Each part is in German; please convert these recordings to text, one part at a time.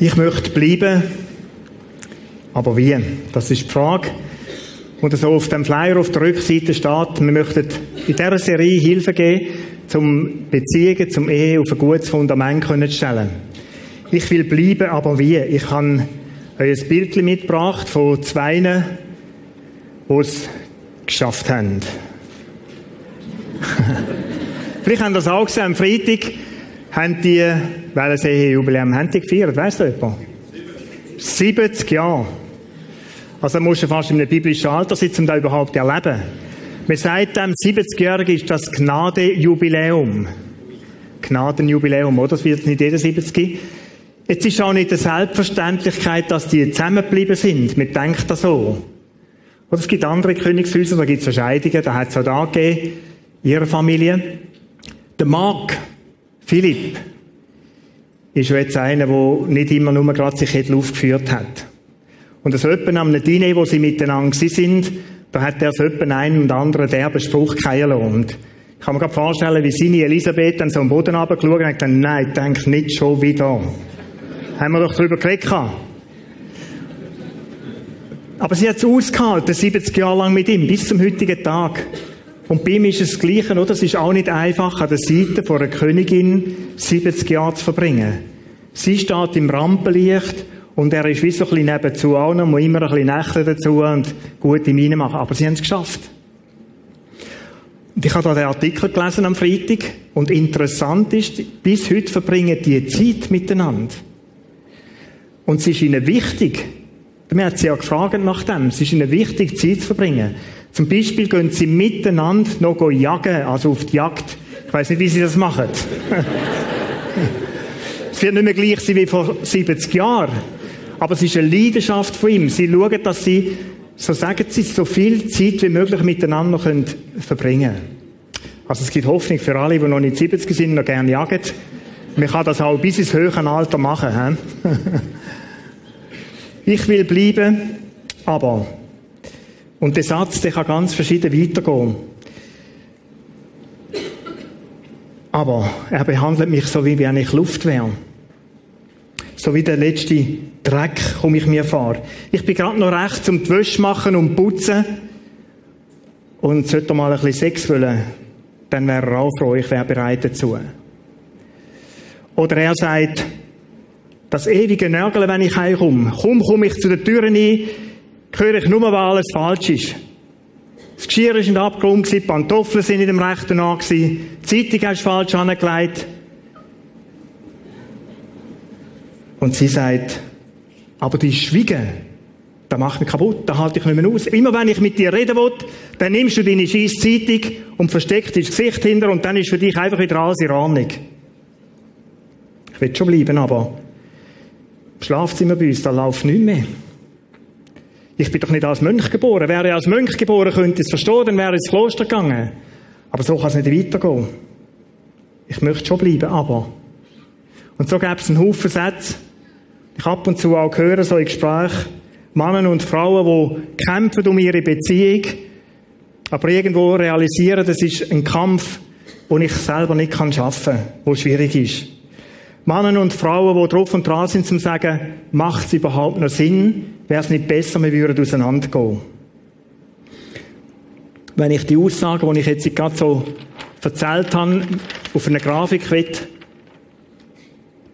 Ich möchte bleiben, aber wie? Das ist die Frage. Und so auf dem Flyer auf der Rückseite steht, wir möchten in dieser Serie Hilfe geben, um Beziehungen, zum Ehe auf ein gutes Fundament zu stellen. Ich will bleiben, aber wie? Ich habe euch ein Bild mitgebracht von zwei, die es geschafft haben. Vielleicht haben das auch gesehen, am Freitag haben die, welches Ehejubiläum haben die gefeiert, weißt du jemand? 70 Jahre. Also musst du fast in einem biblischen Alter sitzen, um das überhaupt zu erleben. Man sagt dem 70-Jährigen ist das Gnadejubiläum. Gnadenjubiläum, oder? Das wird nicht jeder 70. Jetzt ist auch nicht eine Selbstverständlichkeit, dass die zusammengeblieben sind. Man denkt das so. Oder es gibt andere Königshäuser, da gibt es Scheidungen, da hat es auch da gegeben, ihre Familie. Der Mark, Philipp, ist jetzt einer, der nicht immer nur gerade sich aufgeführt hat. Und das etwa am Diner, wo sie miteinander sind, da hat er so etwa einen und anderen derben Spruch Und ich kann mir gerade vorstellen, wie seine Elisabeth dann so am Boden runtergeschaut und gesagt, nein, denk nicht schon wieder. Haben wir doch darüber geredet. Aber sie hat es ausgehalten, 70 Jahre lang mit ihm, bis zum heutigen Tag. Und bei ihm ist es das Gleiche, oder? Es ist auch nicht einfach, an der Seite von einer Königin 70 Jahre zu verbringen. Sie steht im Rampenlicht und er ist wie so ein bisschen nebenzu auch noch, muss immer ein bisschen Nächte dazu und gute Miene machen. Aber sie haben es geschafft. Und ich habe da den Artikel gelesen am Freitag und interessant ist, bis heute verbringen die Zeit miteinander. Und es ist ihnen wichtig, mir hat sie ja gefragt nach dem, es ist ihnen wichtig, Zeit zu verbringen. Zum Beispiel gehen sie miteinander noch jagen, also auf die Jagd. Ich weiß nicht, wie sie das machen. es wird nicht mehr gleich sein wie vor 70 Jahren. Aber es ist eine Leidenschaft von ihm. Sie schauen, dass sie, so sagen sie, so viel Zeit wie möglich miteinander können verbringen Also es gibt Hoffnung für alle, die noch nicht 70 sind, noch gerne jagen. Man kann das auch bis ins höhere Alter machen. ich will bleiben, aber und der Satz, der kann ganz verschieden weitergehen. Aber er behandelt mich so, wie wenn ich Luft wäre. So wie der letzte Dreck komme ich mir vor. Ich bin gerade noch rechts um die Wäsche machen und putzen. Und sollte mal ein bisschen Sex wollen, dann wäre er auch froh, ich wäre bereit dazu. Oder er sagt, das ewige Nörgeln, wenn ich heimkomme. Komm, komm ich zu der Tür ein, höre ich nur, weil alles falsch ist. Das Geschirr ist nicht abgeräumt, die Pantoffeln sind nicht im rechten an, die Zeitung hast du falsch angelegt. Und sie sagt, aber die Schwiegen, das macht mich kaputt, da halte ich nicht mehr aus. Immer wenn ich mit dir reden will, dann nimmst du deine scheiß Zeitung und versteckst dein Gesicht hinter und dann ist für dich einfach wieder alles in Ordnung. Ich will schon bleiben, aber im Schlafzimmer bei uns, da läuft nichts mehr. Ich bin doch nicht als Mönch geboren. Wäre ich als Mönch geboren, könnte ich es verstehen, dann wäre ich ins Kloster gegangen. Aber so kann es nicht weitergehen. Ich möchte schon bleiben, aber. Und so gäbe es einen Haufen Sätze. Ich ab und zu auch höre, so in Gesprächen, Männer und Frauen, die kämpfen um ihre Beziehung, aber irgendwo realisieren, das ist ein Kampf, den ich selber nicht schaffen kann, der schwierig ist. Männer und Frauen, die drauf und dran sind, zum sagen, macht es überhaupt noch Sinn? Wäre es nicht besser, wir würden auseinandergehen? Wenn ich die Aussagen, die ich jetzt gerade so erzählt habe, auf einer Grafik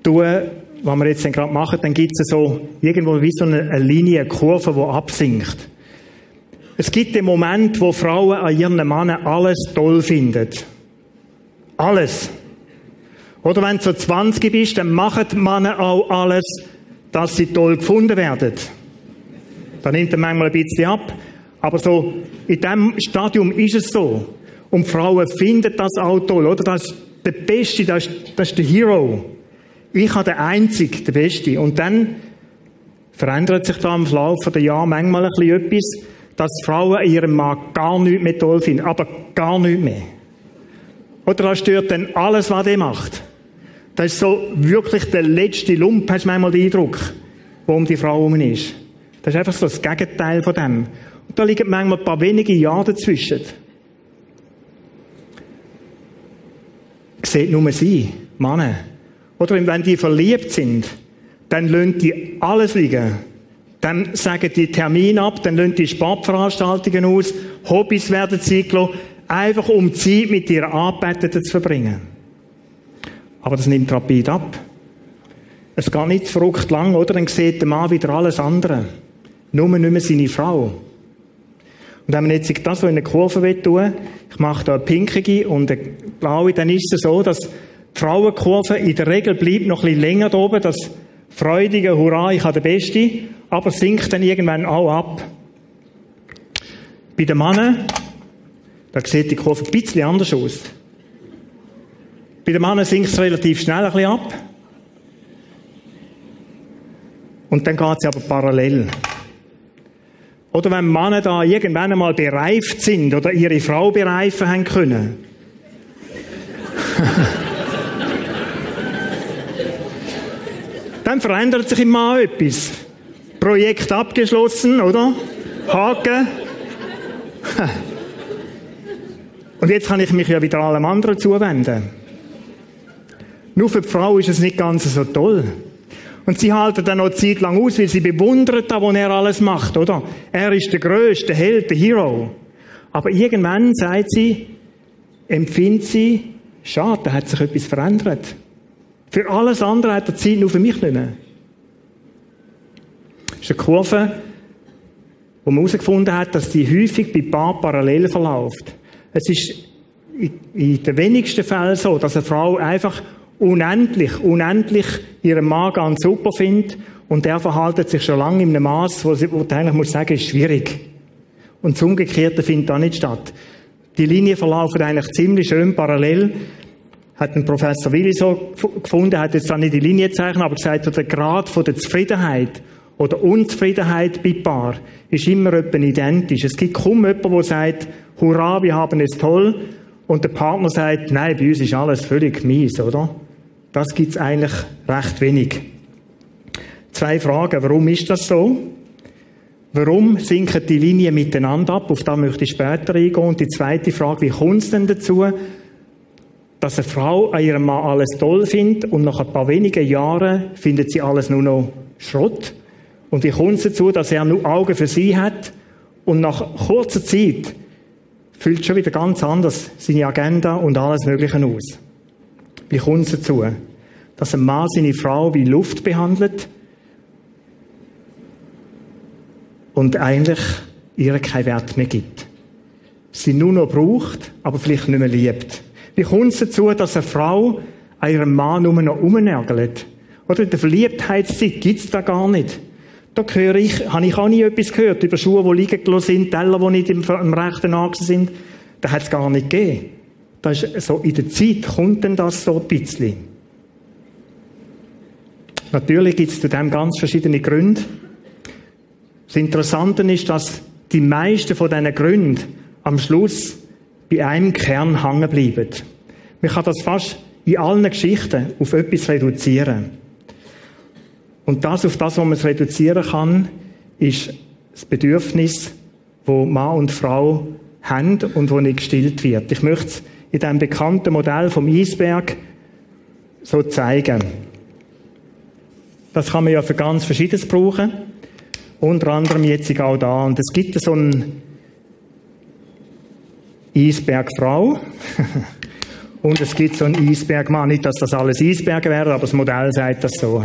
tue, was wir jetzt gerade machen, dann gibt es so irgendwo wie so eine, Linie, eine Kurve, die absinkt. Es gibt den Moment, wo Frauen an ihren Männern alles toll finden. Alles. Oder wenn du so 20 bist, dann machen die Männer auch alles, dass sie toll gefunden werden. Da nimmt er manchmal ein bisschen ab. Aber so, in diesem Stadium ist es so. Und Frauen finden das auch toll, oder? Das ist der Beste, das ist, das ist der Hero. Ich habe den Einzigen, der Beste. Und dann verändert sich da im Laufe der Jahre manchmal ein bisschen etwas, dass Frauen ihren Mann gar nicht mehr toll finden. Aber gar nicht mehr. Oder das stört dann alles, was er macht. Das ist so wirklich der letzte Lump, hast du manchmal den Eindruck, wo um die Frau herum ist. Das ist einfach so das Gegenteil von dem. Und da liegen manchmal ein paar wenige Jahre dazwischen. Seht nur sie, Männer. Oder wenn die verliebt sind, dann lönt die alles liegen. Dann sagen die Termine ab, dann lönt die Sportveranstaltungen aus, Hobbys werden eingelassen, einfach um Zeit mit ihrer Anbeteten zu verbringen. Aber das nimmt rapid ab. Es geht nicht verrückt lang, oder? Dann sieht der Mann wieder alles andere. Nur nicht mehr seine Frau. Und wenn man jetzt das so in eine Kurve tun ich mache da eine pinkige und eine blaue, dann ist es so, dass die Frauenkurve in der Regel bleibt noch ein bisschen länger da oben, das freudige Hurra, ich habe den Beste, aber sinkt dann irgendwann auch ab. Bei den Männern, da sieht die Kurve ein bisschen anders aus. Bei den Männern sinkt es relativ schnell ein bisschen ab. Und dann geht sie aber parallel. Oder wenn Männer da irgendwann einmal bereift sind oder ihre Frau bereifen haben können. dann verändert sich im Mann etwas. Projekt abgeschlossen, oder? Haken. Und jetzt kann ich mich ja wieder allem anderen zuwenden. Nur für die Frau ist es nicht ganz so toll. Und sie halten dann noch Zeit lang aus, weil sie bewundert da, was er alles macht, oder? Er ist der größte Held, der Hero. Aber irgendwann sagt sie, empfindet sie, schade, da hat sich etwas verändert. Für alles andere hat er Zeit, nur für mich nicht mehr. Das ist eine Kurve, wo man herausgefunden hat, dass die häufig bei Paar parallel verläuft. Es ist in den wenigsten Fällen so, dass eine Frau einfach unendlich, unendlich ihren Mann ganz super findet und der verhaltet sich schon lange in einem Maß, wo, sie, wo du eigentlich muss sagen, ist schwierig. Und das Umgekehrte findet da nicht statt. Die Linien verlaufen eigentlich ziemlich schön parallel. Hat ein Professor Willi so gefunden, hat jetzt da nicht die Linie gezeichnet, aber gesagt, der Grad von der Zufriedenheit oder Unzufriedenheit bei Paar ist immer identisch. Es gibt kaum jemanden, der sagt, hurra, wir haben es toll, und der Partner sagt, nein, bei uns ist alles völlig mies, oder? Das gibt's eigentlich recht wenig. Zwei Fragen. Warum ist das so? Warum sinken die Linien miteinander ab? Auf das möchte ich später eingehen. Und die zweite Frage, wie kommt es denn dazu, dass eine Frau an ihrem Mann alles toll findet und nach ein paar wenigen Jahren findet sie alles nur noch Schrott? Und wie kommt es dazu, dass er nur Augen für sie hat und nach kurzer Zeit füllt schon wieder ganz anders seine Agenda und alles Mögliche aus? Wie kommt es dazu? Dass ein Mann seine Frau wie Luft behandelt und eigentlich ihr keinen Wert mehr gibt. Sie nur noch braucht, aber vielleicht nicht mehr liebt. Wie kommt es dazu, dass eine Frau an ihrem Mann nur noch umnärgelt? Oder in der Verliebtheitszeit gibt's da gar nicht. Da höre ich, habe ich auch nie etwas gehört über Schuhe, die liegen gelassen sind, Teller, die nicht im, im rechten Achsen sind. Da es gar nicht gegeben. Das ist so, in der Zeit kommt denn das so ein bisschen. Natürlich gibt es zu dem ganz verschiedene Gründe. Das Interessante ist, dass die meisten von diesen Gründen am Schluss bei einem Kern hängen bleiben. Man kann das fast in allen Geschichten auf etwas reduzieren. Und das, auf das, was man es reduzieren kann, ist das Bedürfnis, wo Mann und Frau haben und wo nicht gestillt wird. Ich möchte in dem bekannten Modell vom Eisberg so zeigen. Das kann man ja für ganz Verschiedenes brauchen. Unter anderem jetzt auch da. Und es gibt so einen Eisbergfrau. Und es gibt so einen Eisbergmann. Nicht, dass das alles Eisberge wären, aber das Modell sagt das so.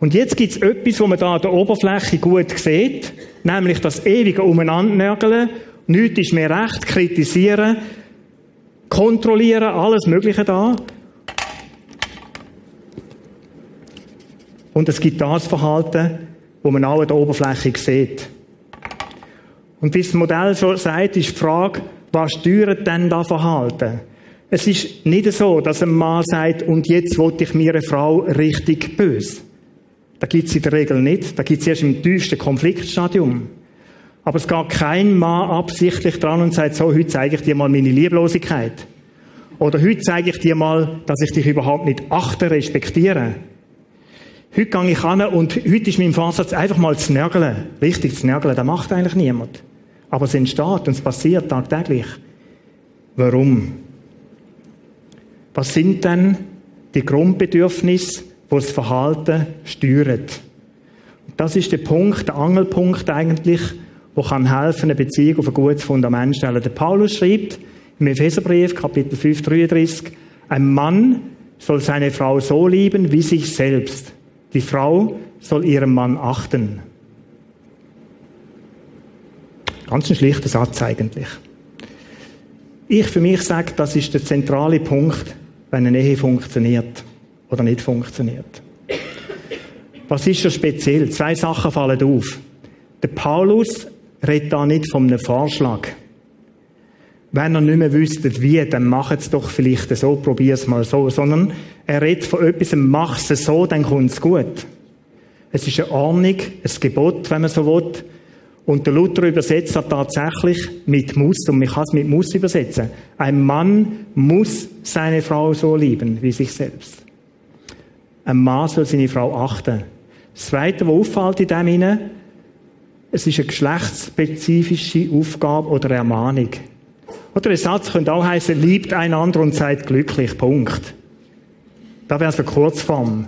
Und jetzt gibt es etwas, was man da an der Oberfläche gut sieht, nämlich das ewige Umeinandernörgeln Nichts ist mehr recht, kritisieren, kontrollieren, alles Mögliche da. Und es gibt das Verhalten, wo man auch an der Oberfläche sieht. Und wie das Modell schon sagt, ist die Frage, was steuert denn das Verhalten? Es ist nicht so, dass ein Mann sagt, und jetzt wollte ich mir eine Frau richtig böse. Da gibt es in der Regel nicht. Da gibt es erst im tiefsten Konfliktstadium. Aber es geht kein Mann absichtlich dran und sagt, so, heute zeige ich dir mal meine Lieblosigkeit. Oder heute zeige ich dir mal, dass ich dich überhaupt nicht achte, respektiere. Heute gehe ich an und heute ist mein Vorsatz einfach mal zu nörgeln. Richtig zu nörgeln, das macht eigentlich niemand. Aber es entsteht und es passiert tagtäglich. Warum? Was sind denn die Grundbedürfnisse wo das Verhalten steuert. Das ist der Punkt, der Angelpunkt eigentlich, wo kann helfen, eine Beziehung auf ein gutes Fundament stellen. Der Paulus schreibt im Epheserbrief, Kapitel 5, 33, ein Mann soll seine Frau so lieben wie sich selbst. Die Frau soll ihren Mann achten. Ganz ein schlichter Satz eigentlich. Ich für mich sage, das ist der zentrale Punkt, wenn eine Ehe funktioniert oder nicht funktioniert. Was ist so speziell? Zwei Sachen fallen auf. Der Paulus redet da nicht von einem Vorschlag. Wenn er nicht mehr wüsstet, wie, dann macht es doch vielleicht so, probier es mal so, sondern er redet von etwas, mach es so, dann kommt es gut. Es ist eine Ordnung, ein Gebot, wenn man so will. Und der Luther übersetzt das tatsächlich mit muss, und man kann es mit muss übersetzen. Ein Mann muss seine Frau so lieben, wie sich selbst. Ein Mann soll seine Frau achten. Das Zweite, was auffällt in dem hinein, es ist eine geschlechtsspezifische Aufgabe oder Ermahnung. Oder ein Satz könnte auch heißen, liebt einander und seid glücklich. Punkt. Da wäre so eine Kurzform.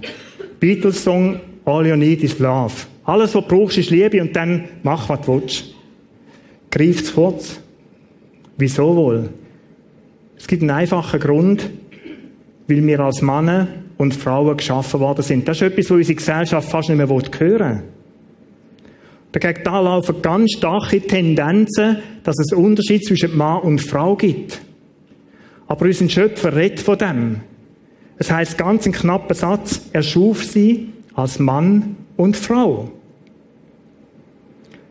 Beatles Song, All you need is love. Alles, was du brauchst, ist Liebe und dann mach, was du willst. Greif zu kurz. Wieso wohl? Es gibt einen einfachen Grund, weil wir als Männer und Frauen geschaffen worden sind. Das ist etwas, was unsere Gesellschaft fast nicht mehr hören will. Dagegen da laufen ganz starke Tendenzen, dass es Unterschied zwischen Mann und Frau gibt. Aber unser Schöpfer redet von dem. Es heißt ganz ein knapper Satz, er schuf sie als Mann und Frau.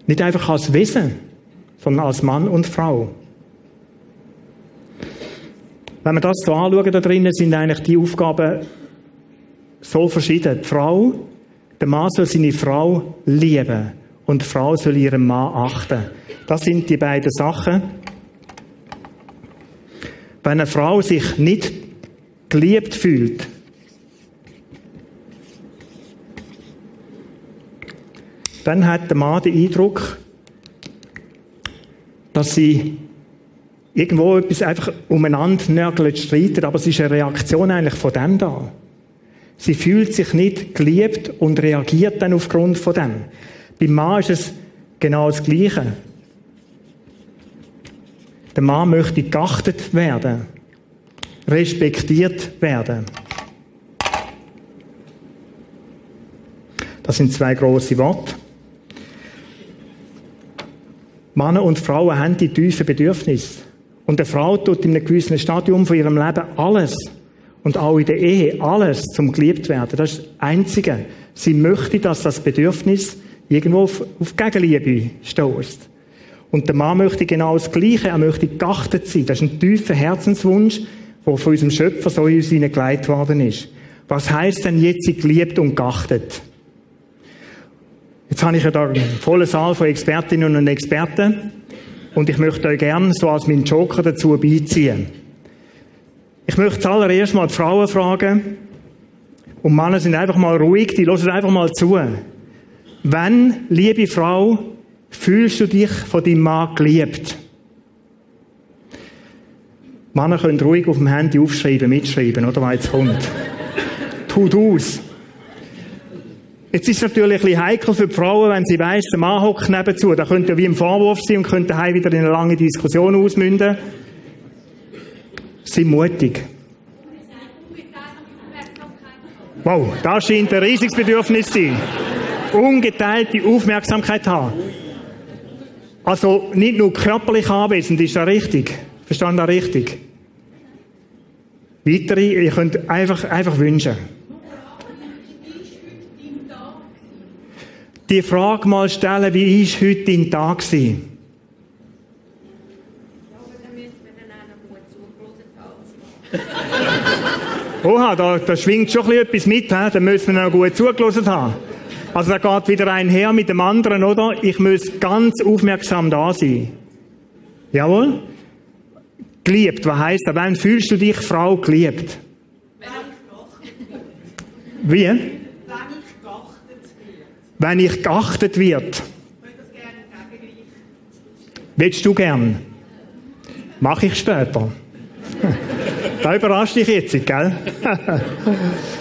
Nicht einfach als Wesen, sondern als Mann und Frau. Wenn wir das so anschauen, da drinnen sind eigentlich die Aufgaben so verschieden. Die Frau, der Mann soll seine Frau lieben und die Frau soll ihren Mann achten. Das sind die beiden Sachen. Wenn eine Frau sich nicht geliebt fühlt, dann hat der Mann den Eindruck, dass sie irgendwo etwas einfach umeinander nörgelt, streitet, aber es ist eine Reaktion eigentlich von dem da. Sie fühlt sich nicht geliebt und reagiert dann aufgrund von dem. Beim Mann ist es genau das Gleiche. Der Mann möchte geachtet werden, respektiert werden. Das sind zwei große Worte. Männer und Frauen haben die tiefen Bedürfnisse. Und eine Frau tut in einem gewissen Stadium von ihrem Leben alles. Und auch in der Ehe alles zum geliebt werden. Das ist das Einzige. Sie möchte, dass das Bedürfnis irgendwo auf, auf Gegenliebe stößt. Und der Mann möchte genau das Gleiche. Er möchte geachtet sein. Das ist ein tiefer Herzenswunsch, der von unserem Schöpfer so in uns hineingelegt worden ist. Was heißt denn jetzt geliebt und geachtet? Jetzt habe ich ja da einen vollen Saal von Expertinnen und Experten und ich möchte euch gerne so als meinen Joker dazu beiziehen. Ich möchte zuallererst mal die Frauen fragen und Männer sind einfach mal ruhig, die hören einfach mal zu. Wenn, liebe Frau, fühlst du dich von deinem Mann geliebt? Männer können ruhig auf dem Handy aufschreiben, mitschreiben, oder, was jetzt kommt. Tut aus. Jetzt ist es natürlich ein bisschen heikel für die Frauen, wenn sie weiss, der Mann hockt nebenzu. Da könnte ja wie ein Vorwurf sein und könnte daheim wieder in eine lange Diskussion ausmünden. Sind mutig. Wow, da scheint ein riesiges Bedürfnis zu sein. Ungeteilte Aufmerksamkeit haben. Also nicht nur körperlich anwesend, ist das richtig? Verstanden das richtig? Weitere, ihr könnt einfach, einfach wünschen. die Frage mal stellen, wie ist heute dein Tag gewesen? Oha, da, da schwingt schon etwas mit, he? da müssen wir noch gut zugelassen haben. Also da geht wieder ein her mit dem anderen, oder? Ich muss ganz aufmerksam da sein. Jawohl? Geliebt, was heisst das? Wann fühlst du dich, Frau, geliebt? Wie? wenn ich geachtet wird. Willst du gern? Mach ich später. da überrascht dich jetzt, gell?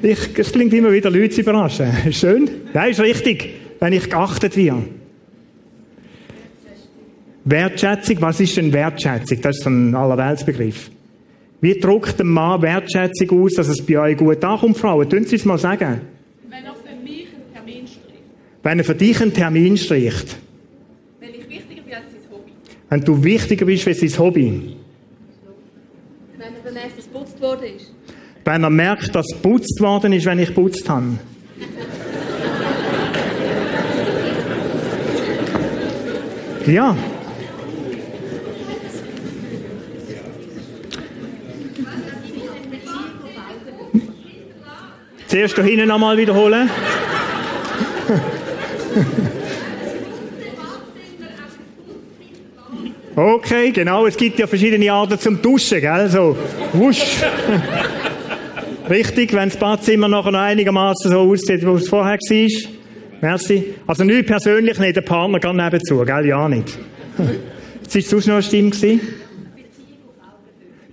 Ich, es klingt immer wieder, Leute zu überraschen. Schön. Ja, ist richtig. Wenn ich geachtet werde. Wertschätzung, was ist denn Wertschätzung? Das ist so ein Allerweltsbegriff. Wie drückt ein Mann Wertschätzung aus, dass es bei euch gut ankommt, Frauen? Tun Sie es mal sagen. Wenn er für mich einen Termin stricht. Wenn er für dich einen Termin stricht. Wenn ich wichtiger bin als sein Hobby. Wenn du wichtiger bist als sein Hobby. Wenn er bemerkt, dass geputzt worden ist. Wenn er merkt, dass geputzt worden ist, wenn ich geputzt habe. Ja. Zuerst hier hinten nochmal wiederholen. Okay, genau. Es gibt ja verschiedene Arten zum Duschen, gell? So, wusch. Richtig, wenn das Badzimmer noch einigermaßen so aussieht, wie es vorher war. Merci. Also nicht persönlich, nicht der Partner geht nebenzu, gell? Ja, nicht. Was war sonst noch eine Stimme? Gewesen?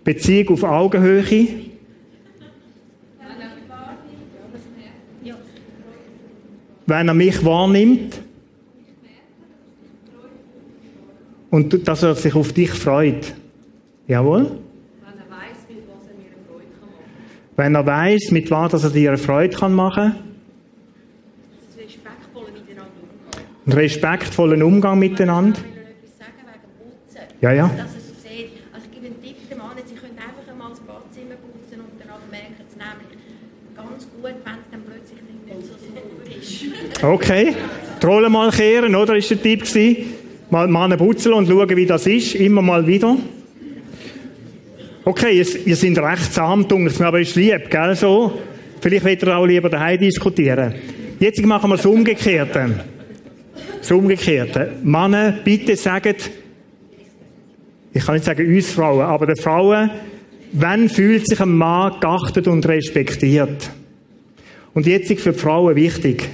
Beziehung auf Augenhöhe. Wenn er mich wahrnimmt. Und dass er sich auf dich freut. Jawohl. Wenn er weiss, mit was er mir eine Freude kann machen Wenn er weiß, mit was dass er dir eine Freude kann machen kann. Das respektvoll miteinander umgehen. Einen respektvollen Umgang miteinander. Wenn er etwas sagen wegen Putzen. Ja, ja. Dass so sieht. Ich gebe einen Tipp dem Mann, sie können einfach einmal das Badzimmer putzen und dann merken sie nämlich ganz gut, wenn es dann plötzlich nicht so sauber ist. Okay. Die Rolle mal kehren, oder? Ist der Tipp gewesen. Mal Mannen putzen und schauen, wie das ist. Immer mal wieder. Okay, ihr, ihr seid recht dunkel, aber ist lieb, gell, so? Vielleicht wollt ihr auch lieber daheim diskutieren. Jetzt machen wir das Umgekehrte. Das Umgekehrte. Männer, bitte sagt, ich kann nicht sagen uns Frauen, aber den Frauen, wann fühlt sich ein Mann geachtet und respektiert? Und jetzt ist für die Frauen wichtig,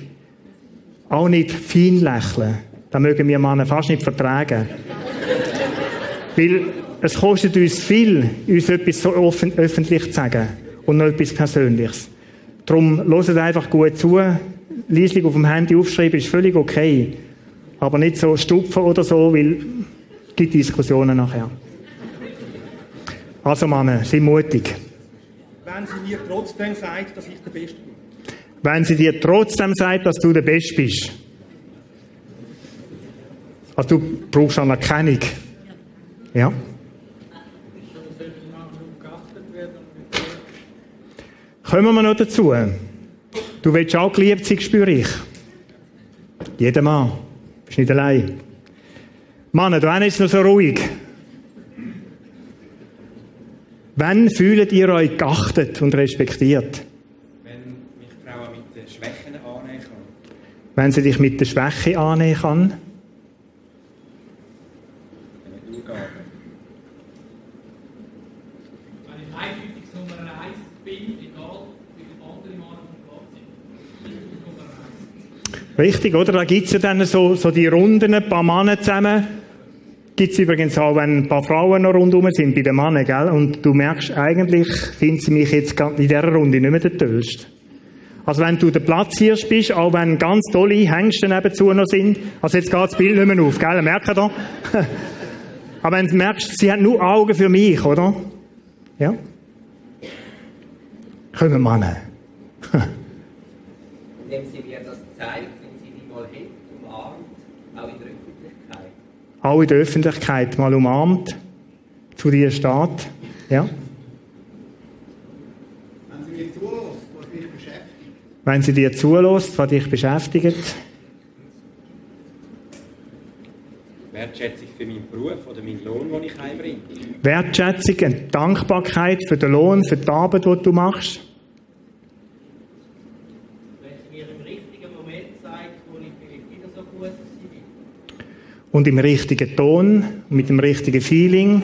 auch nicht fein lächeln. Das mögen wir Männer fast nicht vertragen. Weil es kostet uns viel, uns etwas so offen, öffentlich zu sagen. Und noch etwas Persönliches. Darum hört einfach gut zu. Leislich auf dem Handy aufschreiben ist völlig okay. Aber nicht so stupfen oder so, weil es gibt Diskussionen nachher. Also Männer, sei mutig. Wenn sie mir trotzdem sagt, dass ich der Beste bin. Wenn sie dir trotzdem sagt, dass du der Beste bist. Also du brauchst Anerkennung. Ja. Kommen wir noch dazu. Du willst auch geliebt sein, spüre ich. Jeder Mann. Bist nicht allein. Mann, du ist noch so ruhig. Wann fühlt ihr euch geachtet und respektiert? Wenn mich Frau mit den Schwächen annehmen kann. Wenn sie dich mit der Schwäche annehmen kann? Wenn ich durchgehe. Wenn ich eindeutig Nummer 1 bin, egal wie viele andere Männer auf dem Platz sind. Ich bin Nummer 1. Richtig, oder? Da gibt's ja dann so, so die Runden, ein paar Männer zusammen. Gibt's übrigens auch, wenn ein paar Frauen noch rundherum sind, bei den Männern, gell? Und du merkst, eigentlich finden sie mich jetzt in dieser Runde nicht mehr der Tollste. Also wenn du der Platzhirsch bist, auch wenn ganz tolle Hengste nebenzu noch sind, also jetzt geht das Bild nicht mehr auf, gell? Merkt ihr? Aber wenn du merkst, sie haben nur Augen für mich, oder? Ja? Kommen Männer. indem sie mir das zeigt, wenn sie die mal hält, umarmt, auch in der Öffentlichkeit. Auch in der Öffentlichkeit mal umarmt, zu dir steht. Ja? Wenn sie mir zulässt, was mich beschäftigt, Wenn sie dir zulässt, was dich beschäftigt. Wertschätzung für meinen Beruf oder meinen Lohn, den ich heimbringe. Wertschätzung und Dankbarkeit für den Lohn, für die Arbeit, die du machst. Wenn sie mir im richtigen Moment zeigt, wo ich vielleicht wieder so gut bin. Und im richtigen Ton, mit dem richtigen Feeling,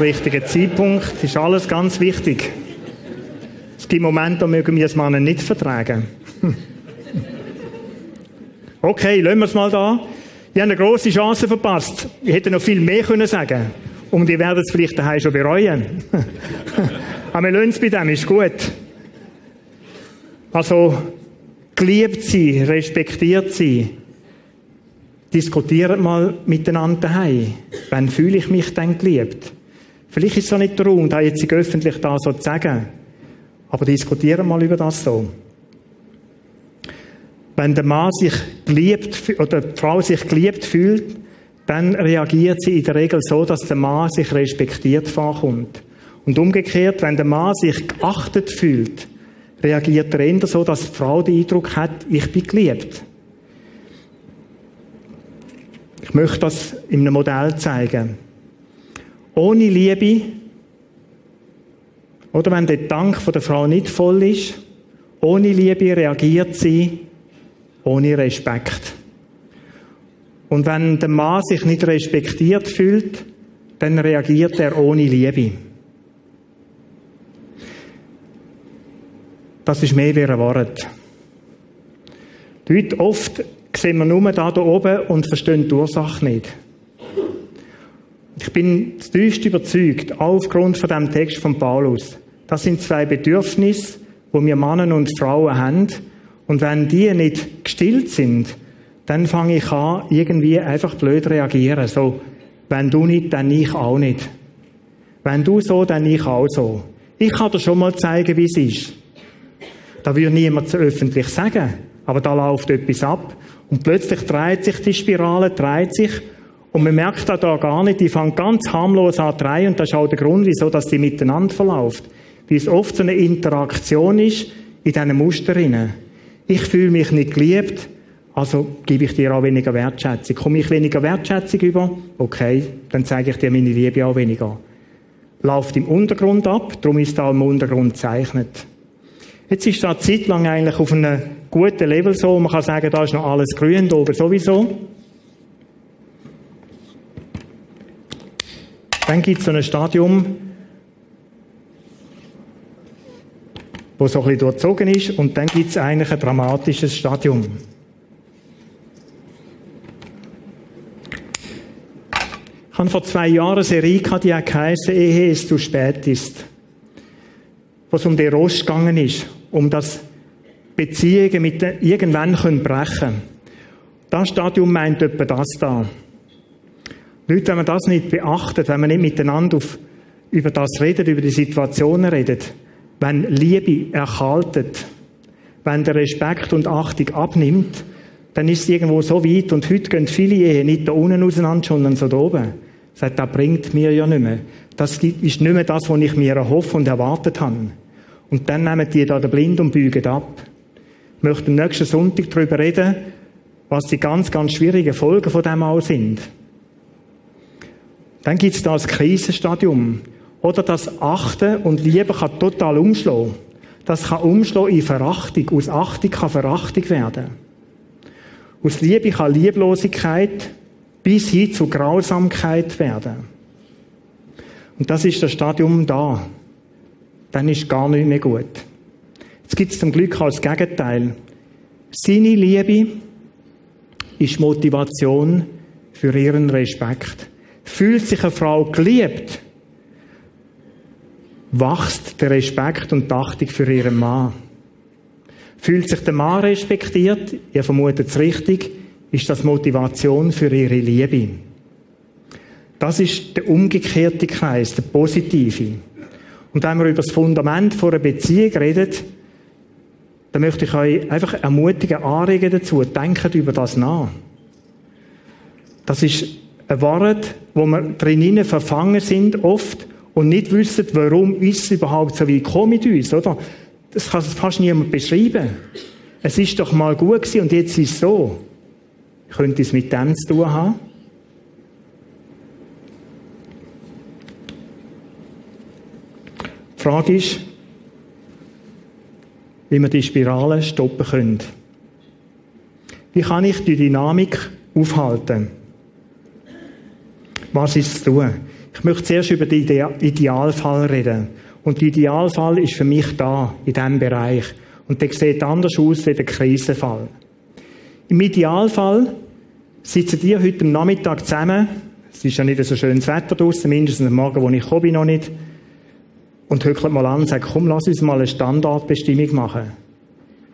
richtigen Zeitpunkt, ist alles ganz wichtig. Es gibt Momente, da mögen wir es Männer nicht vertragen. Okay, lassen wir es mal da. Ich habe eine grosse Chance verpasst. Ich hätte noch viel mehr können sagen Und ihr werdet es vielleicht daheim schon bereuen. Aber wir lassen es bei dem, ist gut. Also, geliebt sein, respektiert sein. Diskutiert mal miteinander daheim. Wann fühle ich mich denn geliebt? Vielleicht ist es so nicht der Raum, da jetzt öffentlich da so zu sagen. Aber diskutieren mal über das so. Wenn der Mann sich geliebt, oder die Frau sich geliebt fühlt, dann reagiert sie in der Regel so, dass der Mann sich respektiert vorkommt. Und umgekehrt, wenn der Mann sich geachtet fühlt, reagiert er eher so, dass die Frau den Eindruck hat, ich bin geliebt. Ich möchte das in einem Modell zeigen. Ohne Liebe, oder wenn der Dank der Frau nicht voll ist, ohne Liebe reagiert sie ohne Respekt. Und wenn der Mann sich nicht respektiert fühlt, dann reagiert er ohne Liebe. Das ist mehr wie ein Wort. Heute oft sehen wir nur da, oben und verstehen die Ursache nicht. Ich bin tiefst überzeugt, aufgrund von dem Text von Paulus. Das sind zwei Bedürfnisse, wo wir Männer und Frauen haben. Und wenn die nicht gestillt sind, dann fange ich an, irgendwie einfach blöd reagieren. So, wenn du nicht, dann ich auch nicht. Wenn du so, dann ich auch so. Ich kann dir schon mal zeigen, wie es ist. Da würde niemand öffentlich sagen. Aber da läuft etwas ab. Und plötzlich dreht sich die Spirale, dreht sich. Und man merkt da, da gar nicht, die fängt ganz harmlos an zu. Und das ist auch der Grund, wieso dass die miteinander verläuft. Wie es oft so eine Interaktion ist in diesen Mustern. Ich fühle mich nicht geliebt, also gebe ich dir auch weniger Wertschätzung. Komme ich weniger Wertschätzung über? Okay, dann zeige ich dir meine Liebe auch weniger. Läuft im Untergrund ab, darum ist da im Untergrund gezeichnet. Jetzt ist da Zeit lang eigentlich auf einem guten Level so. Man kann sagen, da ist noch alles grün, oben sowieso. Dann gibt es so ein Stadium, wo so ein bisschen durchzogen ist, und dann gibt es eigentlich ein dramatisches Stadium. Ich habe vor zwei Jahren eine Serie gehabt, die heisst, Ehe es zu spät ist. Wo es um den Rost gegangen ist um das Beziehungen mit irgendwann können brechen Das Stadium meint etwa das da. Leute, wenn man das nicht beachtet, wenn man nicht miteinander auf, über das redet, über die Situationen redet, wenn Liebe erkaltet, wenn der Respekt und Achtung abnimmt, dann ist es irgendwo so weit und heute gehen viele Ehen nicht da unten auseinander, sondern so da oben. Sagt, das bringt mir ja nicht mehr. Das ist nicht mehr das, was ich mir erhoffe und erwartet habe. Und dann nehmen die da den Blind und bügen ab. Ich möchte am nächsten Sonntag darüber reden, was die ganz, ganz schwierigen Folgen von dem auch sind. Dann gibt es da das Krisenstadium. Oder das Achten und Liebe kann total umschlagen. Das kann umschlagen in Verachtung. Aus Achtung kann Verachtung werden. Aus Liebe kann Lieblosigkeit bis hin zu Grausamkeit werden. Und das ist das Stadium da dann ist gar nicht mehr gut. Jetzt gibt es zum Glück als Gegenteil. Seine Liebe ist Motivation für ihren Respekt. Fühlt sich eine Frau geliebt, wächst der Respekt und die Achtung für ihren Mann. Fühlt sich der Mann respektiert, ihr vermutet es richtig, ist das Motivation für ihre Liebe. Das ist der umgekehrte Kreis, der positive. Und wenn wir über das Fundament einer Beziehung reden, dann möchte ich euch einfach ermutigen, anregen dazu. Denkt über das nach. Das ist ein Wort, wo wir drinnen verfangen sind, oft, und nicht wissen, warum ist es überhaupt so wie gekommen mit uns, oder? Das kann fast niemand beschreiben. Es ist doch mal gut gewesen und jetzt ist es so. Könnte es mit dem zu tun haben? Die Frage ist, wie wir die Spirale stoppen können. Wie kann ich die Dynamik aufhalten? Was ist zu tun? Ich möchte zuerst über den Idealfall reden. Und der Idealfall ist für mich da, in diesem Bereich. Und der sieht anders aus wie der Krisenfall. Im Idealfall sitzen die heute Nachmittag zusammen. Es ist ja nicht so schönes Wetter draußen, mindestens am Morgen, wo ich komme, noch nicht und hückelt mal an und sagt, komm, lass uns mal eine Standardbestimmung machen.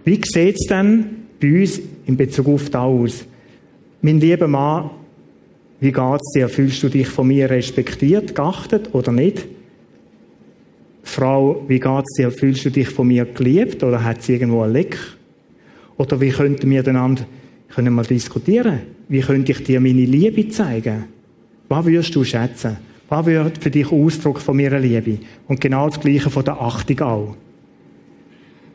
Wie sieht es denn bei uns in Bezug auf das aus? Mein lieber Mann, wie geht es dir? Fühlst du dich von mir respektiert, geachtet oder nicht? Frau, wie geht es dir? Fühlst du dich von mir geliebt oder hat es irgendwo ein Leck? Oder wie könnten wir einander können wir diskutieren? Wie könnte ich dir meine Liebe zeigen? Was würdest du schätzen? Was würde für dich Ausdruck von meiner Liebe? Und genau das Gleiche von der Achtung auch.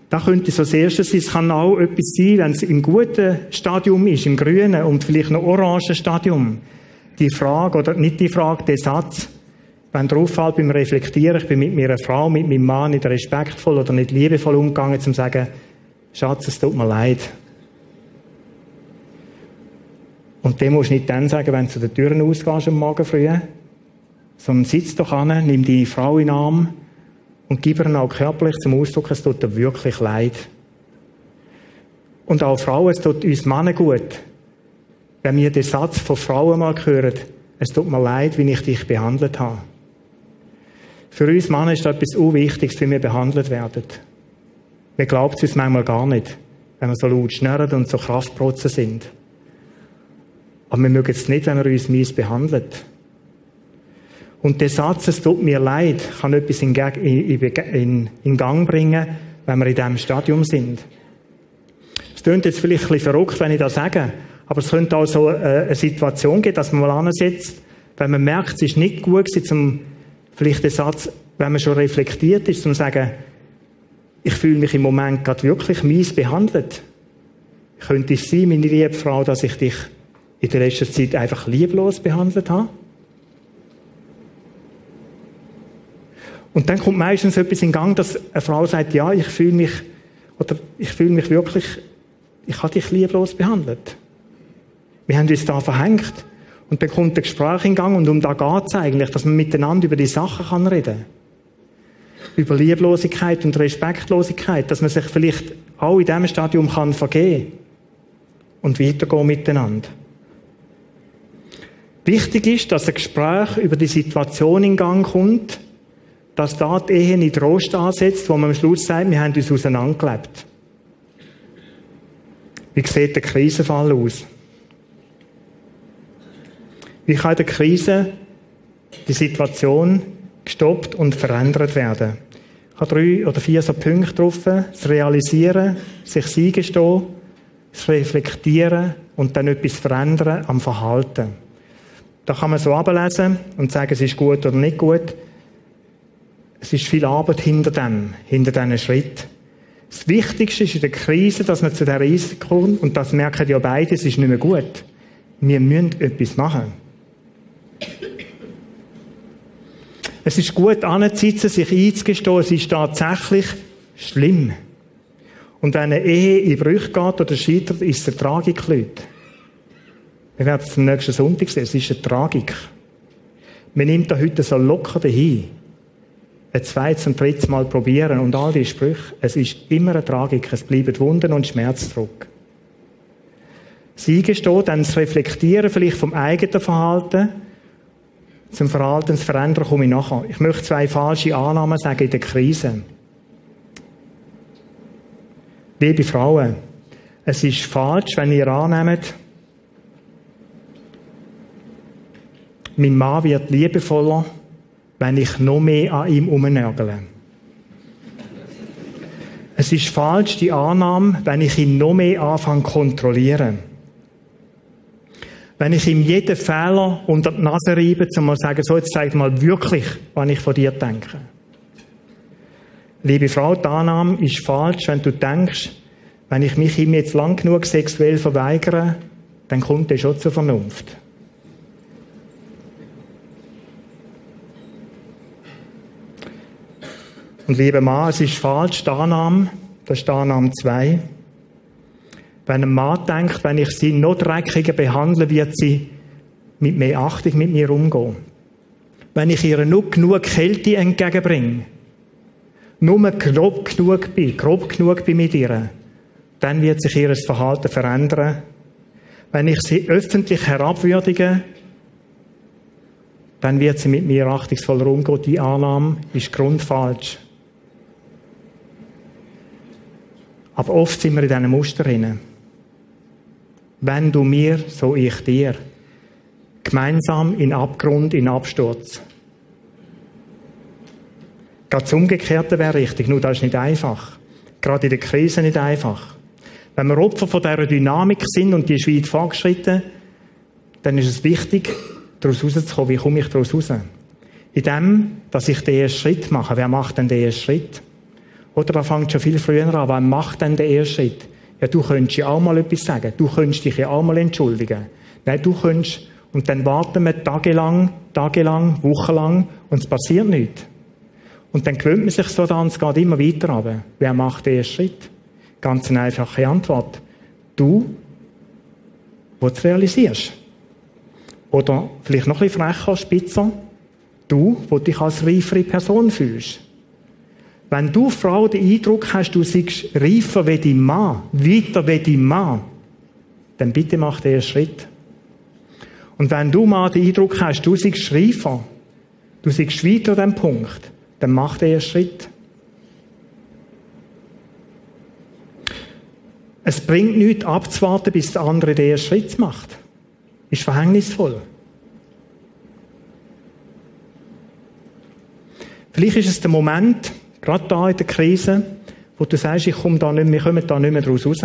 Da könnte so das Erste sein, es kann auch etwas sein, wenn es im guten Stadium ist, im grünen und vielleicht noch orangen Stadium. Die Frage, oder nicht die Frage, der Satz, wenn drauf fällt beim Reflektieren, ich bin mit meiner Frau, mit meinem Mann nicht respektvoll oder nicht liebevoll umgegangen, zum sagen, Schatz, es tut mir leid. Und dem musst du nicht dann sagen, wenn du zu den Türen ausgehst am Morgen früh, sondern sitz doch an, nimm deine Frau in den Arm und gib ihr auch körperlich zum Ausdruck, es tut dir wirklich leid. Und auch Frauen, es tut uns Männer gut, wenn wir den Satz von Frauen mal hören, es tut mir leid, wie ich dich behandelt habe. Für uns Männer ist das etwas Unwichtiges, wie wir behandelt werden. Wir glauben es uns manchmal gar nicht, wenn wir so laut schnurren und so Kraftprotzen sind. Aber wir mögen es nicht, wenn er uns mies behandelt. Und der Satz, es tut mir leid, kann etwas in, in, in Gang bringen, wenn wir in diesem Stadium sind. Es klingt jetzt vielleicht ein bisschen verrückt, wenn ich das sage, aber es könnte auch so äh, eine Situation geben, dass man mal ansetzt, wenn man merkt, es ist nicht gut gewesen, zum, vielleicht den Satz, wenn man schon reflektiert ist, zum sagen, ich fühle mich im Moment gerade wirklich mies behandelt. Könnte es sein, meine liebe Frau, dass ich dich in der letzten Zeit einfach lieblos behandelt habe? Und dann kommt meistens etwas in Gang, dass eine Frau sagt, ja, ich fühle mich, oder ich fühle mich wirklich, ich habe dich lieblos behandelt. Wir haben uns da verhängt. Und dann kommt ein Gespräch in Gang und um da es eigentlich, dass man miteinander über die Sachen kann reden Über Lieblosigkeit und Respektlosigkeit, dass man sich vielleicht auch in diesem Stadium kann vergehen und weitergehen miteinander. Wichtig ist, dass ein Gespräch über die Situation in Gang kommt, dass da die Ehe nicht Rost ansetzt, wo man am Schluss sagt, wir haben uns auseinandergelebt. Wie sieht der Krisenfall aus? Wie kann in der Krise die Situation gestoppt und verändert werden? Ich habe drei oder vier so Punkte drauf. Das Realisieren, sich eingestehen, das Reflektieren und dann etwas verändern am Verhalten. Da kann man so ablesen und sagen, es ist gut oder nicht gut. Es ist viel Arbeit hinter dem, hinter diesen Schritt. Das Wichtigste ist in der Krise, dass man zu der Reise kommt, und das merken ja beide, es ist nicht mehr gut. Wir müssen etwas machen. Es ist gut anzusitzen, sich einzugestehen, es ist tatsächlich schlimm. Und wenn eine Ehe in Brüche geht oder scheitert, ist es eine Tragik, Leute. Wir werden es am nächsten Sonntag sehen, es ist eine Tragik. Man nimmt da heute so locker dahin ein zweites und drittes Mal probieren und all die Sprüche, es ist immer eine Tragik, es bleiben Wunden und Schmerzdruck. Sie gestehen, dann das Reflektieren vielleicht vom eigenen Verhalten, zum Verhaltensverändern komme ich nachher. Ich möchte zwei falsche Annahmen sagen in der Krise. Liebe Frauen, es ist falsch, wenn ihr annehmt, mein Mann wird liebevoller, wenn ich noch mehr an ihm umnörgle. Es ist falsch, die Annahme, wenn ich ihn noch mehr anfange kontrollieren. Wenn ich ihm jeden Fehler unter die Nase reibe, um mal zu sagen, so, jetzt zeig mal wirklich, was ich von dir denke. Liebe Frau, die Annahme ist falsch, wenn du denkst, wenn ich mich ihm jetzt lang genug sexuell verweigere, dann kommt er schon zur Vernunft. Und liebe Mann, es ist falsch, die Annahme, das ist Annahme 2. Wenn ein Mann denkt, wenn ich sie noch dreckiger behandle, wird sie mit mehr Achtung mit mir umgehen. Wenn ich ihr nur genug Kälte entgegenbringe, nur grob genug bin, grob genug bin mit ihr, dann wird sich ihr Verhalten verändern. Wenn ich sie öffentlich herabwürdige, dann wird sie mit mir achtungsvoller umgehen. Die Annahme ist grundfalsch. Aber oft sind wir in diesen Muster drin. Wenn du mir, so ich dir. Gemeinsam in Abgrund, in Absturz. Gerade das Umgekehrte wäre richtig, nur das ist nicht einfach. Gerade in der Krise nicht einfach. Wenn wir Opfer von dieser Dynamik sind und die ist weit vorgeschritten, dann ist es wichtig, daraus rauszukommen. Wie komme ich daraus raus? In dem, dass ich den ersten Schritt mache. Wer macht denn den ersten Schritt? Oder da fängt schon viel früher an. Wer macht denn den ersten Schritt? Ja, du könntest ja auch mal etwas sagen. Du könntest dich ja auch mal entschuldigen. Nein, du könntest, und dann warten wir tagelang, tagelang, wochenlang, und es passiert nichts. Und dann gewöhnt man sich so daran, es geht immer weiter runter. Wer macht den ersten Schritt? Ganz eine einfache Antwort. Du, wo es realisierst. Oder vielleicht noch ein bisschen frecher, spitzer. Du, wo dich als reifere Person fühlst. Wenn du, Frau, den Eindruck hast, du seist reifer wie dein Mann, weiter wie dein Mann, dann bitte mach den Schritt. Und wenn du mal den Eindruck hast, du seist reifer, du seist weiter an diesem Punkt, dann mach den Schritt. Es bringt nichts abzuwarten, bis der andere den Schritt macht. Ist verhängnisvoll. Vielleicht ist es der Moment, gerade da in der Krise, wo du sagst, ich komme da nicht mehr, wir kommen da nicht mehr draus raus.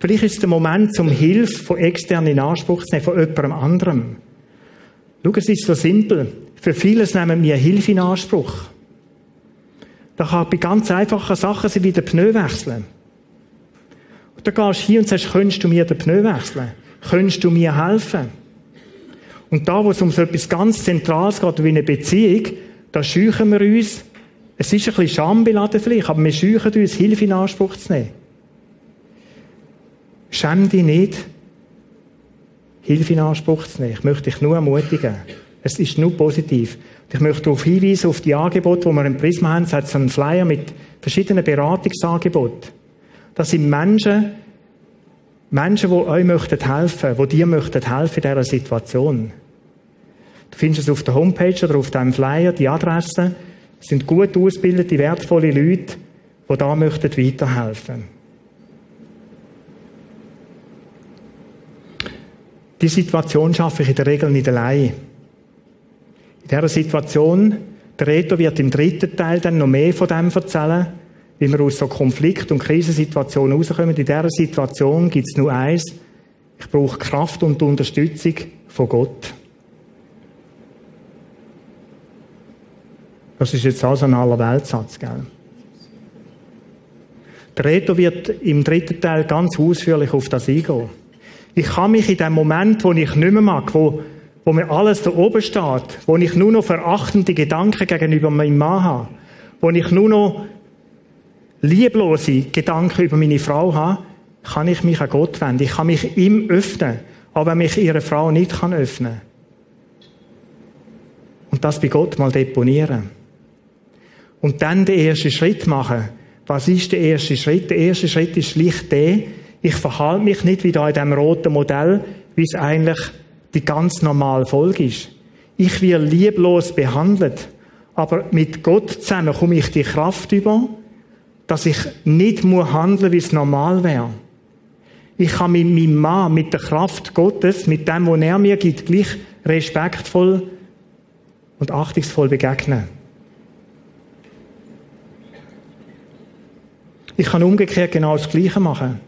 Vielleicht ist es der Moment, um Hilfe von extern in Anspruch zu nehmen, von jemandem anderem. Schau, es ist so simpel. Für vieles nehmen wir Hilfe in Anspruch. Da kann bei ganz einfachen Sachen sein, wie den Pneu wechseln. Und da gehst du hier und sagst, könntest du mir den Pneu wechseln? Könntest du mir helfen? Und da, wo es um so etwas ganz Zentrales geht, wie eine Beziehung, da scheuchen wir uns. Es ist ein bisschen schambeladen vielleicht, aber wir scheuchen uns, Hilfe in Anspruch zu nehmen. Schäm dich nicht, Hilfe in Anspruch zu nehmen. Ich möchte dich nur ermutigen. Es ist nur positiv. Und ich möchte darauf hinweisen, auf die Angebote, die wir im Prisma haben. Es hat so einen Flyer mit verschiedenen Beratungsangeboten. Das sind Menschen, Menschen, die euch möchten helfen, die dir möchten helfen in dieser Situation. Du findest es auf der Homepage oder auf deinem Flyer, die Adressen. Es sind gut ausgebildete, wertvolle Leute, die da möchten weiterhelfen. Die Situation schaffe ich in der Regel nicht allein. In dieser Situation, der Reto wird im dritten Teil dann noch mehr von dem erzählen, wie wir aus so Konflikt- und Krisensituationen rauskommen. In dieser Situation gibt es nur eins. Ich brauche Kraft und Unterstützung von Gott. Das ist jetzt also ein Allerweltsatz, gell? Der Reto wird im dritten Teil ganz ausführlich auf das eingehen. Ich kann mich in dem Moment, wo ich nicht mehr mag, wo, wo mir alles da oben steht, wo ich nur noch verachtende Gedanken gegenüber meinem Mann habe, wo ich nur noch lieblose Gedanken über meine Frau habe, kann ich mich an Gott wenden. Ich kann mich ihm öffnen, aber wenn mich ihre Frau nicht kann öffnen und das bei Gott mal deponieren und dann den ersten Schritt machen. Was ist der erste Schritt? Der erste Schritt ist schlicht der, ich verhalte mich nicht wie da in dem roten Modell, wie es eigentlich die ganz normale Folge ist. Ich werde lieblos behandelt, aber mit Gott zusammen komme ich die Kraft über, dass ich nicht muss handeln, wie es normal wäre. Ich kann mit meinem Mann, mit der Kraft Gottes, mit dem, was er mir gibt, gleich respektvoll und achtungsvoll begegnen. Ich kann umgekehrt genau das Gleiche machen.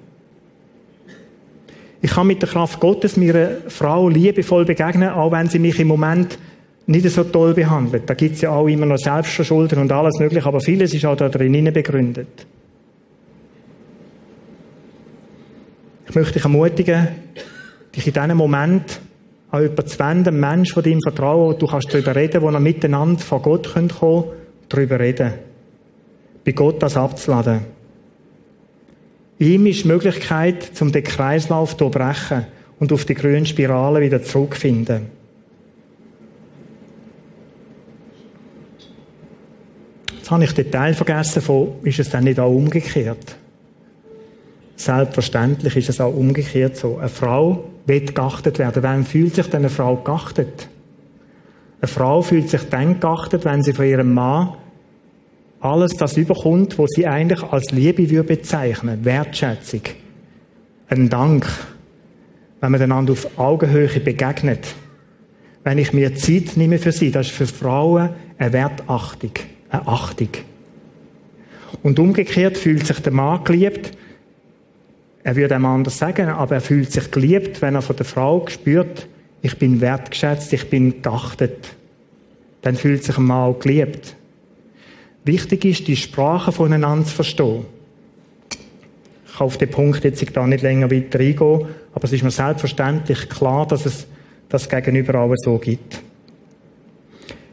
Ich kann mit der Kraft Gottes meiner Frau liebevoll begegnen, auch wenn sie mich im Moment nicht so toll behandelt. Da gibt es ja auch immer noch Selbstverschulden und alles mögliche, aber vieles ist auch da drinnen begründet. Ich möchte dich ermutigen, dich in diesem Moment an jemanden zu wenden, einen Menschen, von deinem Vertrauen, du kannst darüber reden, wo ihr miteinander von Gott kommen könnt, darüber reden. Bei Gott das abzuladen. Ihm ist die Möglichkeit, um den Kreislauf zu brechen und auf die grüne Spirale wieder zurückzufinden. Jetzt habe ich den Teil vergessen von, ist es dann nicht auch umgekehrt? Selbstverständlich ist es auch umgekehrt so. Eine Frau wird geachtet werden. Wem fühlt sich denn eine Frau geachtet? Eine Frau fühlt sich dann geachtet, wenn sie von ihrem Mann alles das überkommt, was sie eigentlich als Liebe würde bezeichnen, Wertschätzung, ein Dank, wenn man einander auf Augenhöhe begegnet, wenn ich mir Zeit nehme für sie, das ist für Frauen eine Wertachtung, eine Achtung. Und umgekehrt fühlt sich der Mann geliebt, er würde einem anders sagen, aber er fühlt sich geliebt, wenn er von der Frau spürt, ich bin wertgeschätzt, ich bin geachtet. Dann fühlt sich ein Mann geliebt. Wichtig ist, die Sprache voneinander zu verstehen. Ich kann auf den Punkt jetzt da nicht länger weiter eingehen, aber es ist mir selbstverständlich klar, dass es das Gegenüber auch so gibt.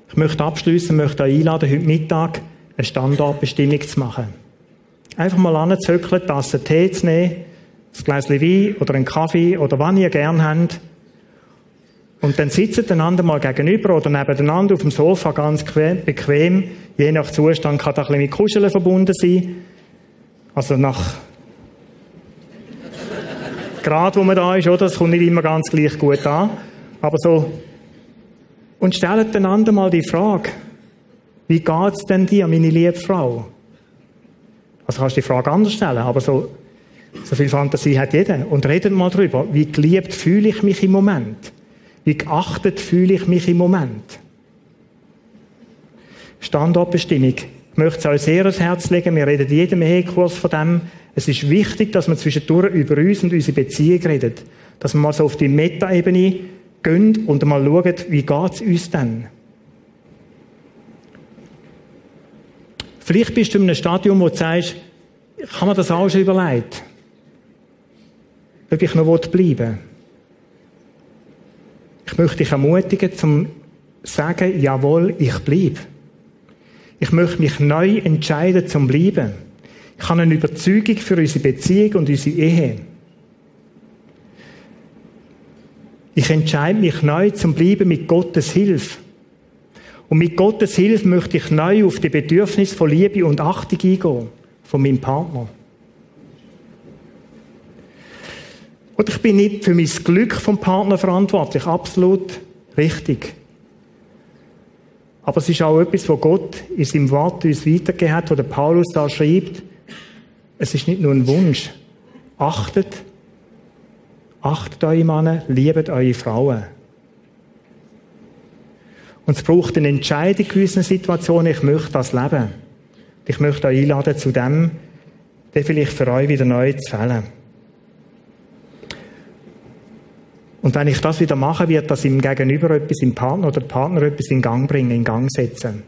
Ich möchte abschließen, möchte euch einladen, heute Mittag eine Standortbestimmung zu machen. Einfach mal anzuzöckeln, Tasse Tee zu nehmen, ein Glas Wein oder einen Kaffee oder was ihr gern habt. Und dann sitzen einander mal gegenüber oder nebeneinander auf dem Sofa ganz bequem. Je nach Zustand kann das ein bisschen mit Kuscheln verbunden sein. Also nach Grad, wo man da ist, oder? Das kommt nicht immer ganz gleich gut an. Aber so. Und stellt einander mal die Frage. Wie geht's denn dir, meine liebe Frau? Also kannst du die Frage anders stellen, aber so, so viel Fantasie hat jeder. Und redet mal drüber. Wie geliebt fühle ich mich im Moment? Wie geachtet fühle ich mich im Moment? Standortbestimmung. Ich möchte es euch sehr ans Herz legen. Wir reden jedem Ehekurs von dem. Es ist wichtig, dass wir zwischendurch über uns und unsere Beziehung reden. Dass wir mal so auf die Meta-Ebene gehen und mal schauen, wie geht es uns denn? Vielleicht bist du in einem Stadium, wo du sagst, ich habe mir das auch schon überlegt. Ob ich noch bleiben will. Ich möchte dich ermutigen, zum sagen, jawohl, ich bleibe. Ich möchte mich neu entscheiden zum Bleiben. Ich habe eine Überzeugung für unsere Beziehung und unsere Ehe. Ich entscheide mich neu zum Bleiben mit Gottes Hilfe. Und mit Gottes Hilfe möchte ich neu auf die Bedürfnisse von Liebe und Achtung eingehen. Von meinem Partner. Und ich bin nicht für mein Glück vom Partner verantwortlich. Absolut richtig. Aber es ist auch etwas, wo Gott in seinem Wort uns weitergegeben hat, wo der Paulus da schreibt. Es ist nicht nur ein Wunsch. Achtet, achtet eure Männer, liebet eure Frauen. Und es braucht eine Entscheidung in gewissen Situationen, ich möchte das leben. Ich möchte euch einladen zu dem, der vielleicht für euch wieder neu zu fällen. Und wenn ich das wieder mache, wird das im Gegenüber etwas, im Partner oder Partner etwas in Gang bringen, in Gang setzen.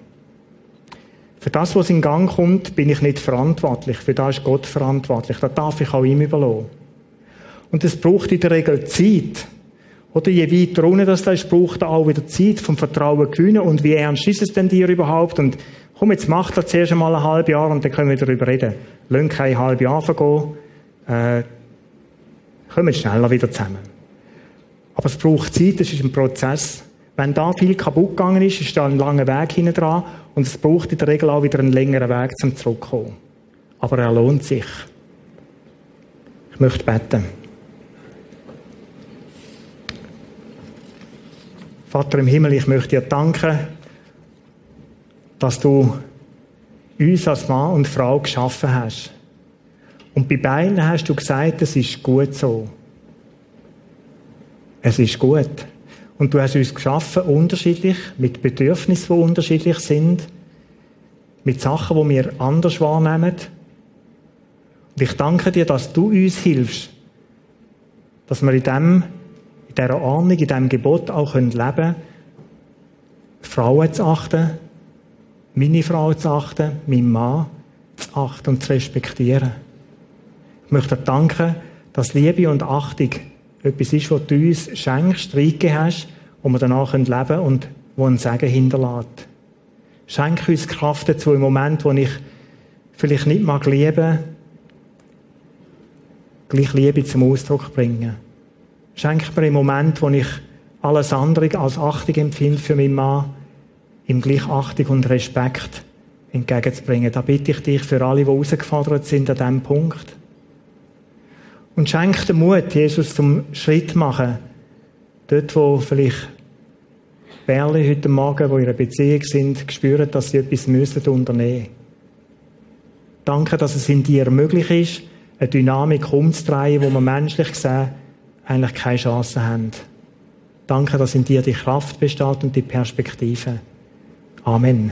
Für das, was in Gang kommt, bin ich nicht verantwortlich. Für das ist Gott verantwortlich. Das darf ich auch ihm überlassen. Und es braucht in der Regel Zeit. Oder je weiter unten das da ist, braucht er auch wieder Zeit vom Vertrauen gewinnen. Und wie ernst ist es denn dir überhaupt? Und komm, jetzt mach das zuerst einmal ein halbes Jahr und dann können wir darüber reden. Lass kein halbes Jahr vergehen. Äh, kommen schneller wieder zusammen. Aber es braucht Zeit, es ist ein Prozess. Wenn da viel kaputt gegangen ist, ist da ein langer Weg hinten dran und es braucht in der Regel auch wieder einen längeren Weg zum Zurückkommen. Aber er lohnt sich. Ich möchte beten. Vater im Himmel, ich möchte dir danken, dass du uns als Mann und Frau geschaffen hast. Und bei beiden hast du gesagt, es ist gut so. Es ist gut. Und du hast uns geschaffen, unterschiedlich, mit Bedürfnissen, die unterschiedlich sind, mit Sachen, die wir anders wahrnehmen. Und ich danke dir, dass du uns hilfst, dass wir in dem, in dieser Ahnung, in diesem Gebot auch leben können, Frauen zu achten, meine Frau zu achten, meinen Mann zu achten und zu respektieren. Ich möchte dir danken, dass Liebe und Achtung etwas ist, was du uns schenkst, reingegeben hast, wo wir danach leben können und wo ein Segen hinterlässt. Schenk uns Kraft dazu im Moment, wo ich vielleicht nicht mag lieben, gleich Liebe zum Ausdruck bringen. Schenk mir im Moment, wo ich alles andere als Achtung empfinde für meinen Mann, ihm gleich Achtung und Respekt entgegenzubringen. Da bitte ich dich für alle, die herausgefordert sind an diesem Punkt. Und schenk den Mut, Jesus zum Schritt machen. Dort, wo vielleicht Bärle heute Morgen, wo in einer Beziehung sind, spüren, dass sie etwas müssen unternehmen Danke, dass es in dir möglich ist, eine Dynamik umzudrehen, wo wir menschlich gesehen eigentlich keine Chance haben. Danke, dass in dir die Kraft besteht und die Perspektive. Amen.